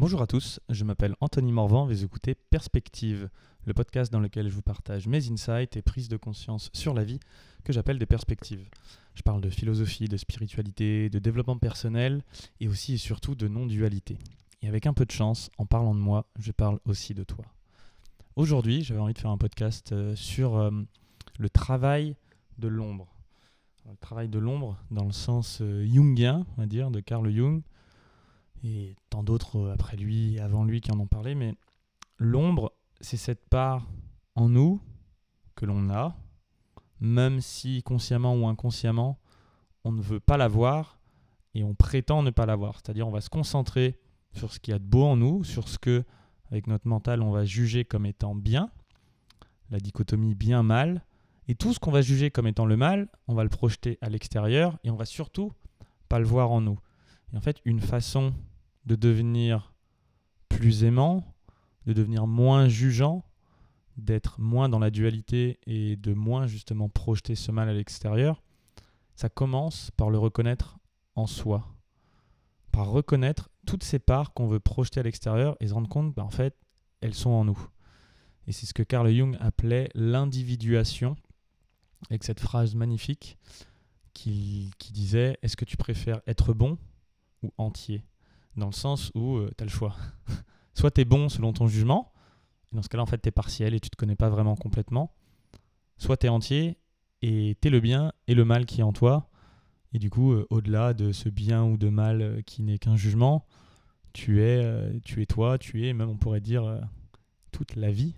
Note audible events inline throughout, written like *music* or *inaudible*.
Bonjour à tous, je m'appelle Anthony Morvan, vous écoutez Perspective, le podcast dans lequel je vous partage mes insights et prises de conscience sur la vie que j'appelle des perspectives. Je parle de philosophie, de spiritualité, de développement personnel et aussi et surtout de non-dualité. Et avec un peu de chance, en parlant de moi, je parle aussi de toi. Aujourd'hui, j'avais envie de faire un podcast euh, sur euh, le travail de l'ombre. Le travail de l'ombre dans le sens euh, jungien, on va dire, de Carl Jung et tant d'autres euh, après lui avant lui qui en ont parlé, mais l'ombre, c'est cette part en nous que l'on a, même si consciemment ou inconsciemment, on ne veut pas la voir et on prétend ne pas la voir. C'est-à-dire on va se concentrer sur ce qu'il y a de beau en nous, sur ce que, avec notre mental, on va juger comme étant bien, la dichotomie bien-mal, et tout ce qu'on va juger comme étant le mal, on va le projeter à l'extérieur et on va surtout pas le voir en nous. Et en fait, une façon de devenir plus aimant, de devenir moins jugeant, d'être moins dans la dualité et de moins justement projeter ce mal à l'extérieur, ça commence par le reconnaître en soi. Par reconnaître toutes ces parts qu'on veut projeter à l'extérieur et se rendre compte qu'en fait, elles sont en nous. Et c'est ce que Carl Jung appelait l'individuation, avec cette phrase magnifique qui, qui disait Est-ce que tu préfères être bon ou entier? Dans le sens où euh, tu as le choix. *laughs* Soit tu es bon selon ton jugement, et dans ce cas-là, en fait, tu es partiel et tu te connais pas vraiment complètement. Soit tu es entier et tu es le bien et le mal qui est en toi. Et du coup, euh, au-delà de ce bien ou de mal euh, qui n'est qu'un jugement, tu es, tu es toi, tu es, même on pourrait dire, toute la vie.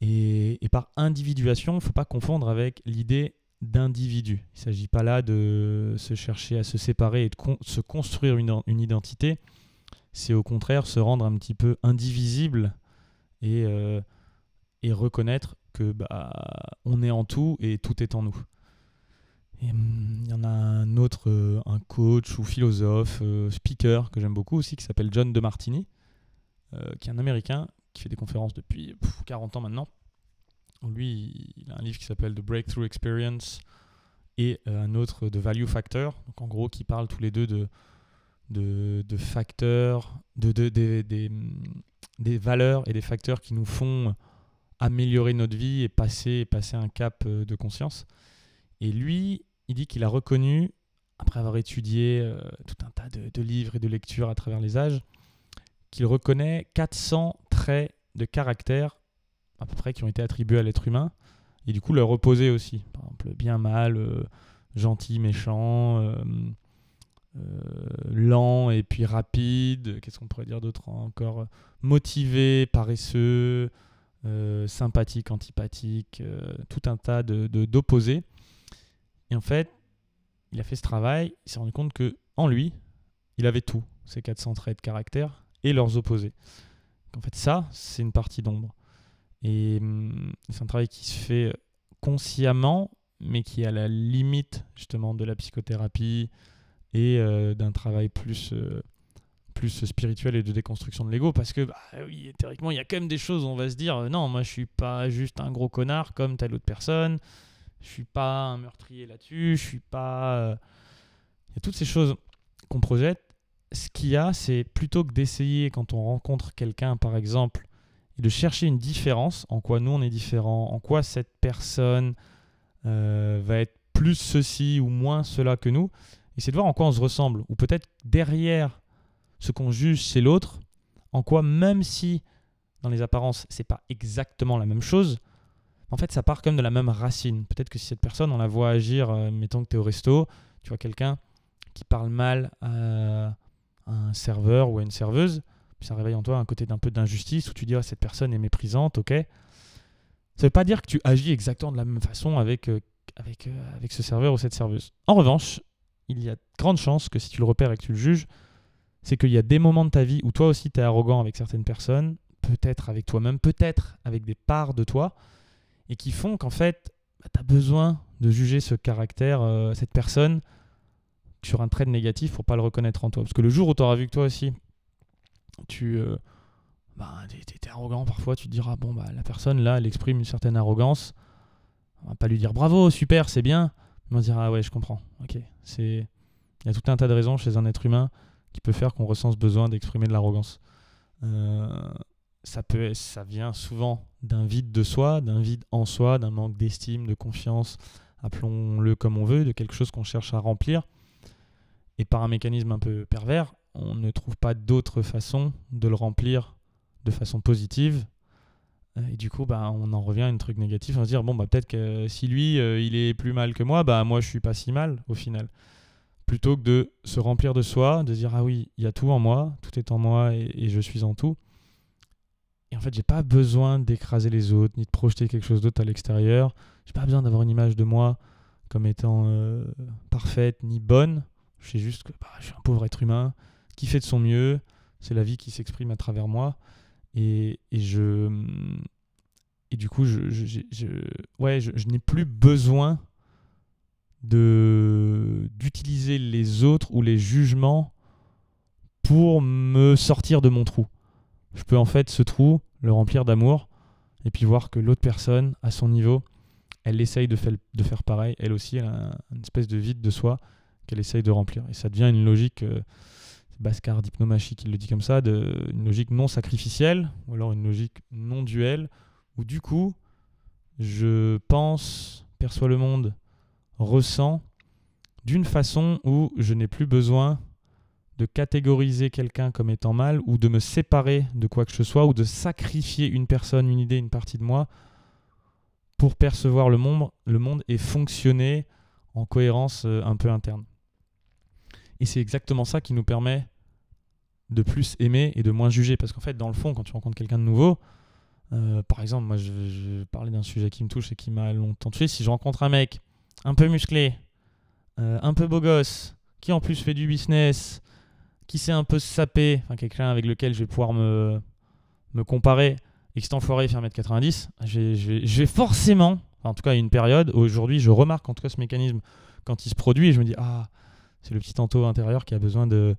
Et, et par individuation, faut pas confondre avec l'idée d'individu. Il ne s'agit pas là de se chercher à se séparer et de se construire une, identité. C'est au contraire se rendre un petit peu indivisible et, euh, et reconnaître que bah, on est en tout et tout est en nous. Hum, il y en a un autre, euh, un coach ou philosophe, euh, speaker que j'aime beaucoup aussi, qui s'appelle John De Martini, qui est un Américain qui fait des conférences depuis 40 ans maintenant lui, il a un livre qui s'appelle The Breakthrough Experience et euh, un autre de Value Factor. Donc en gros, qui parlent tous les deux de, de, facteurs, de, de des, des, valeurs et des facteurs qui nous font améliorer notre vie et passer, passer un cap euh, de conscience. Et lui, il dit qu'il a reconnu, après avoir étudié euh, tout un tas de, de, livres et de lectures à travers les âges, qu'il reconnaît 400 traits de caractère à peu près qui ont été attribués à l'être humain, et du coup leur reposer aussi. Par exemple, bien, mal, euh, gentil, méchant, euh, euh, lent et puis rapide, qu'est-ce qu'on pourrait dire d'autre encore Motivé, paresseux, sympathique, antipathique, tout un tas de, d'opposés. Et en fait, il a fait ce travail, il s'est rendu compte que en lui, il avait tout, ces 400 traits de caractère et leurs opposés. En fait, ça, c'est une partie d'ombre. Et hum, c'est un travail qui se fait consciemment, mais qui est à la limite justement de la psychothérapie et euh, d'un travail plus, euh, plus spirituel et de déconstruction de l'ego. Parce que, bah, oui, théoriquement, il y a quand même des choses où on va se dire non, moi je suis pas juste un gros connard comme telle autre personne, je suis pas un meurtrier là-dessus, je suis pas. Euh, il y a toutes ces choses qu'on projette. Ce qu'il y a, c'est plutôt que d'essayer, quand on rencontre quelqu'un, par exemple, et de chercher une différence, en quoi nous on est différent, en quoi cette personne euh, va être plus ceci ou moins cela que nous, et c'est de voir en quoi on se ressemble, ou peut-être derrière ce qu'on juge chez l'autre, en quoi même si dans les apparences c'est pas exactement la même chose, en fait ça part comme de la même racine. Peut-être que si cette personne on la voit agir, euh, mettons que tu es au resto, tu vois quelqu'un qui parle mal à un serveur ou à une serveuse, ça réveille en toi un côté d'un peu d'injustice où tu dis oh, cette personne est méprisante, ok. Ça ne veut pas dire que tu agis exactement de la même façon avec, euh, avec, euh, avec ce serveur ou cette serveuse. En revanche, il y a de grandes chances que si tu le repères et que tu le juges, c'est qu'il y a des moments de ta vie où toi aussi tu es arrogant avec certaines personnes, peut-être avec toi-même, peut-être avec des parts de toi, et qui font qu'en fait, bah, tu as besoin de juger ce caractère, euh, cette personne, sur un trait négatif pour pas le reconnaître en toi. Parce que le jour où tu auras vu que toi aussi, tu euh, bah, es, arrogant parfois, tu te diras, bon, bah, la personne là, elle exprime une certaine arrogance. On va pas lui dire bravo, super, c'est bien. On va dire, ah ouais, je comprends. Ok, c'est. Il y a tout un tas de raisons chez un être humain qui peut faire qu'on ressent besoin d'exprimer de l'arrogance. Euh, ça, peut, ça vient souvent d'un vide de soi, d'un vide en soi, d'un manque d'estime, de confiance, appelons-le comme on veut, de quelque chose qu'on cherche à remplir. Et par un mécanisme un peu pervers, on ne trouve pas d'autre façon de le remplir de façon positive. Euh, et du coup, bah, on en revient à un truc négatif. On se dire, bon, bah, peut-être que si lui, euh, il est plus mal que moi, bah, moi, je suis pas si mal au final. Plutôt que de se remplir de soi, de dire, ah oui, il y a tout en moi, tout est en moi et, et je suis en tout. Et en fait, j'ai pas besoin d'écraser les autres, ni de projeter quelque chose d'autre à l'extérieur. J'ai pas besoin d'avoir une image de moi comme étant euh, parfaite ni bonne. Je sais juste que bah, je suis un pauvre être humain qui fait de son mieux. C'est la vie qui s'exprime à travers moi. Et, et, je. Et du coup, je, je, je ouais, je, n'ai plus besoin de d'utiliser les autres ou les jugements pour me sortir de mon trou. Je peux en fait ce trou le remplir d'amour et puis voir que l'autre personne, à son niveau, elle essaye de, de faire pareil. Elle aussi, elle a une espèce de vide de soi qu'elle essaye de remplir. Et ça devient une logique, euh, Bascar d'hypnomachie qui le dit comme ça, de, une logique non sacrificielle, ou alors une logique non duelle, où du coup, je pense, perçois le monde, ressens, d'une façon où je n'ai plus besoin de catégoriser quelqu'un comme étant mal, ou de me séparer de quoi que ce soit, ou de sacrifier une personne, une idée, une partie de moi, pour percevoir le monde, le monde et fonctionner en cohérence euh, un peu interne. Et c'est exactement ça qui nous permet de plus aimer et de moins juger. Parce qu'en fait, dans le fond, quand tu rencontres quelqu'un de nouveau, euh, par exemple, moi je, vais parler d'un sujet qui me touche et qui m'a longtemps tué. Si je rencontre un mec un peu musclé, euh, un peu beau gosse, qui en plus fait du business, qui sait un peu se saper, enfin quelqu'un avec lequel je vais pouvoir me, me comparer, et que cet enfoiré fait 1m90, je vais forcément, en tout cas une période, aujourd'hui je remarque en tout cas ce mécanisme quand il se produit, et je me dis, ah, c'est le petit Anto intérieur qui a besoin de,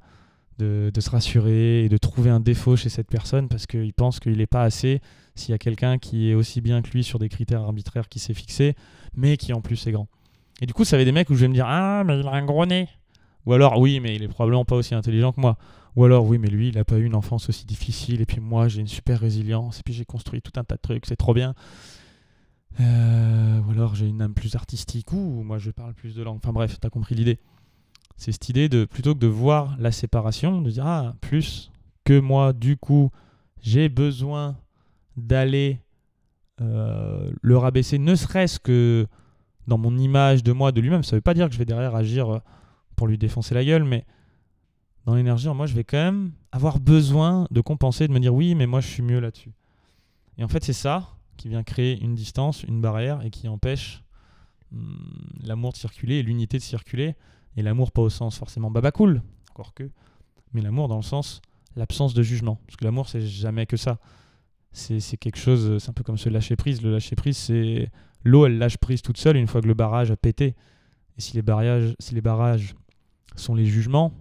se rassurer et de trouver un défaut chez cette personne parce qu'il pense qu'il n'est pas assez s'il y a quelqu'un qui est aussi bien que lui sur des critères arbitraires qui s'est fixé, mais qui en plus est grand. Et du coup, ça avait des mecs où je vais me dire Ah, mais il a un gros nez. Ou alors, oui, mais il est probablement pas aussi intelligent que moi. Ou alors, oui, mais lui, il n'a pas eu une enfance aussi difficile. Et puis moi, j'ai une super résilience. Et puis j'ai construit tout un tas de trucs. C'est trop bien. Euh, ou alors, j'ai une âme plus artistique. Ou moi, je parle plus de langue. Enfin bref, tu as compris l'idée. C'est cette idée de, plutôt que de voir la séparation, de dire, ah, plus que moi, du coup, j'ai besoin d'aller euh, le rabaisser, ne serait-ce que dans mon image de moi, de lui-même. Ça ne veut pas dire que je vais derrière agir euh, pour lui défoncer la gueule, mais dans l'énergie, moi, je vais quand même avoir besoin de compenser, de me dire oui, mais moi, je suis mieux là-dessus. Et en fait, c'est ça qui vient créer une distance, une barrière et qui empêche hum, l'amour de circuler et l'unité de circuler. Et l'amour, pas au sens forcément baba cool, encore que, mais l'amour dans le sens l'absence de jugement. Parce que l'amour, c'est jamais que ça. C'est quelque chose, c'est un peu comme ce lâcher prise. Le lâcher prise, c'est l'eau, elle lâche prise toute seule une fois que le barrage a pété. Et si les barrages, si les barrages sont les jugements,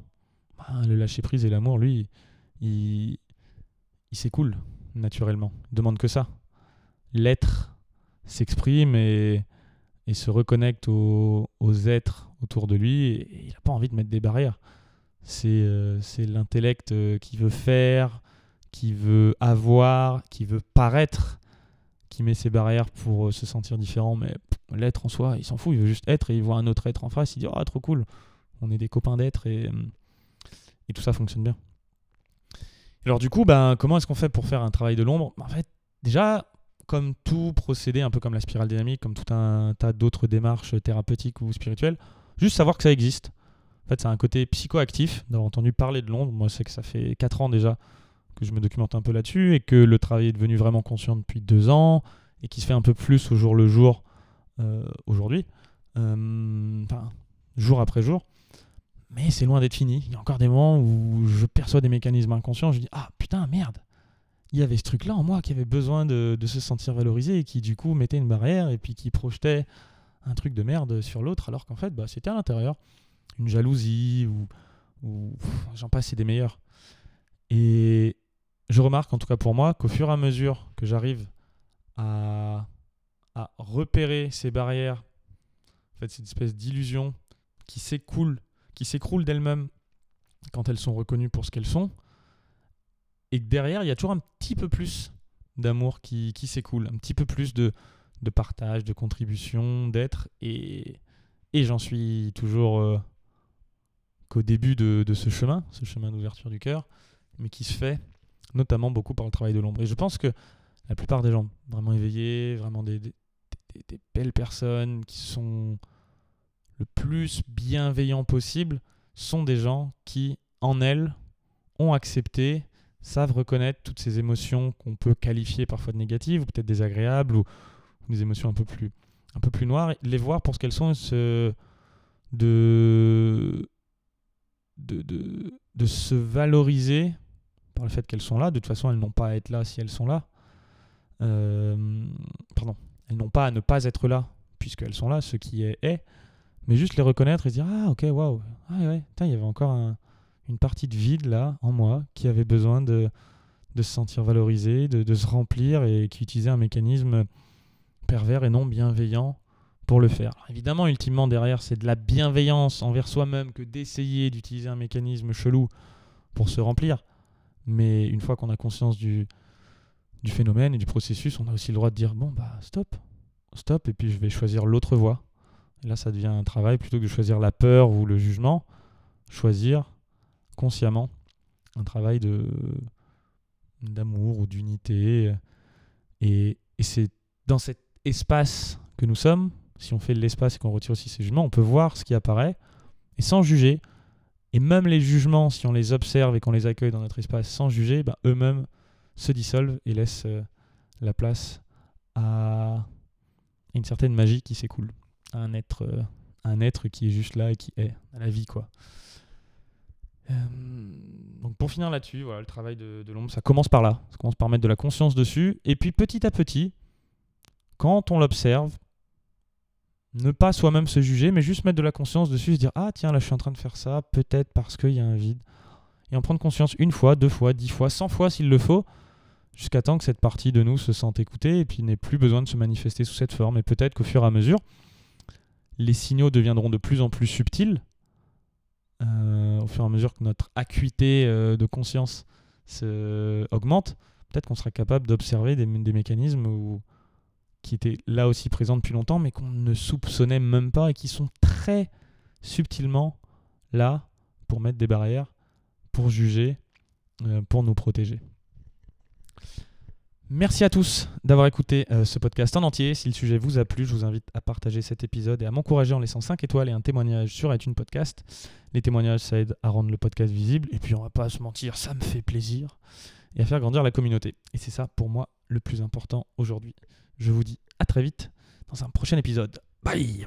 bah, le lâcher prise et l'amour, lui, il, il s'écoule naturellement. Il demande que ça. L'être s'exprime et, et, se reconnecte aux, aux êtres autour de lui et il n'a pas envie de mettre des barrières. C'est euh, l'intellect euh, qui veut faire, qui veut avoir, qui veut paraître, qui met ses barrières pour euh, se sentir différent. Mais l'être en soi, il s'en fout, il veut juste être et il voit un autre être en face, il dit Oh, trop cool, on est des copains d'être et, et tout ça fonctionne bien. Alors, du coup, ben, comment est-ce qu'on fait pour faire un travail de l'ombre? En fait, déjà, comme tout procédé, un peu comme la spirale dynamique, comme tout un tas d'autres démarches thérapeutiques ou spirituelles, Juste savoir que ça existe. En fait, c'est un côté psychoactif d'avoir entendu parler de Londres. Moi, c'est que ça fait 4 ans déjà que je me documente un peu là-dessus et que le travail est devenu vraiment conscient depuis 2 ans et qui se fait un peu plus au jour le jour euh, aujourd'hui. Euh, jour après jour. Mais c'est loin d'être fini. Il y a encore des moments où je perçois des mécanismes inconscients. Je dis Ah putain, merde il y avait ce truc-là en moi qui avait besoin de, se sentir valorisé et qui du coup mettait une barrière et puis qui projetait un truc de merde sur l'autre, alors qu'en fait, bah, c'était à l'intérieur. Une jalousie ou, j'en passe, c'est des meilleurs. Et je remarque, en tout cas pour moi, qu'au fur et à mesure que j'arrive à, repérer ces barrières, cette espèce d'illusion qui s'écoule, qui s'écroule d'elles-mêmes quand elles sont reconnues pour ce qu'elles sont, et que derrière, il y a toujours un petit peu plus d'amour qui, s'écoule, un petit peu plus de, partage, de contribution, d'être. Et, j'en suis toujours euh, qu'au début de, ce chemin, ce chemin d'ouverture du cœur, mais qui se fait notamment beaucoup par le travail de l'ombre. Et je pense que la plupart des gens vraiment éveillés, vraiment des, des, des belles personnes qui sont le plus bienveillants possible, sont des gens qui, en elles, ont accepté, savent reconnaître toutes ces émotions qu'on peut qualifier parfois de négatives, ou peut-être désagréables, ou, des émotions un peu plus, un peu plus noires, les voir pour ce qu'elles sont, de, de, de, se valoriser par le fait qu'elles sont là. De toute façon, elles n'ont pas à être là si elles sont là. Euh, pardon, elles n'ont pas à ne pas être là puisqu'elles sont là, ce qui est est. Mais juste les reconnaître et se dire Ah, ok, waouh, ah ouais, il y avait encore une partie de vide là en moi qui avait besoin de, de se sentir valorisé, de, de, se remplir et qui utilisait un mécanisme pervers et non bienveillant pour le faire. évidemment, ultimement, derrière, c'est de la bienveillance envers soi-même que d'essayer d'utiliser un mécanisme chelou pour se remplir. Mais une fois qu'on a conscience du, du phénomène et du processus, on a aussi le droit de dire bon, bah stop, stop, et puis je vais choisir l'autre voie. Et là, ça devient un travail plutôt que de choisir la peur ou le jugement, choisir consciemment un travail de d'amour ou d'unité. Et, et c'est dans cet espace que nous sommes, si on fait de l'espace et qu'on retire aussi ces jugements, on peut voir ce qui apparaît et sans juger. Et même les jugements, si on les observe et qu'on les accueille dans notre espace sans juger, bah, eux-mêmes se dissolvent et laissent euh, la place à une certaine magie qui s'écoule, à un être, euh, un être qui est juste là et qui est, à la vie quoi. Euh, donc pour finir là-dessus, voilà, le travail de, l'ombre, ça commence par là, ça commence par mettre de la conscience dessus, et puis petit à petit, quand on l'observe, ne pas soi-même se juger, mais juste mettre de la conscience dessus, se dire ah tiens là je suis en train de faire ça, peut-être parce qu'il y a un vide, et en prendre conscience une fois, deux fois, dix fois, cent fois s'il le faut, jusqu'à temps que cette partie de nous se sente écoutée et puis n'ait plus besoin de se manifester sous cette forme. Et peut-être qu'au fur et à mesure, les signaux deviendront de plus en plus subtils, euh, au fur et à mesure que notre acuité euh, de conscience augmente, peut-être qu'on sera capable d'observer des, mécanismes qui étaient là aussi présents depuis longtemps, mais qu'on ne soupçonnait même pas et qui sont très subtilement là pour mettre des barrières, pour juger, euh, pour nous protéger. Merci à tous d'avoir écouté euh, ce podcast en entier. Si le sujet vous a plu, je vous invite à partager cet épisode et à m'encourager en laissant 5 étoiles et un témoignage sur iTunes Podcast. Les témoignages, ça aide à rendre le podcast visible. Et puis, on va pas se mentir, ça me fait plaisir. Et à faire grandir la communauté. Et c'est ça, pour moi, le plus important aujourd'hui. Je vous dis à très vite dans un prochain épisode. Bye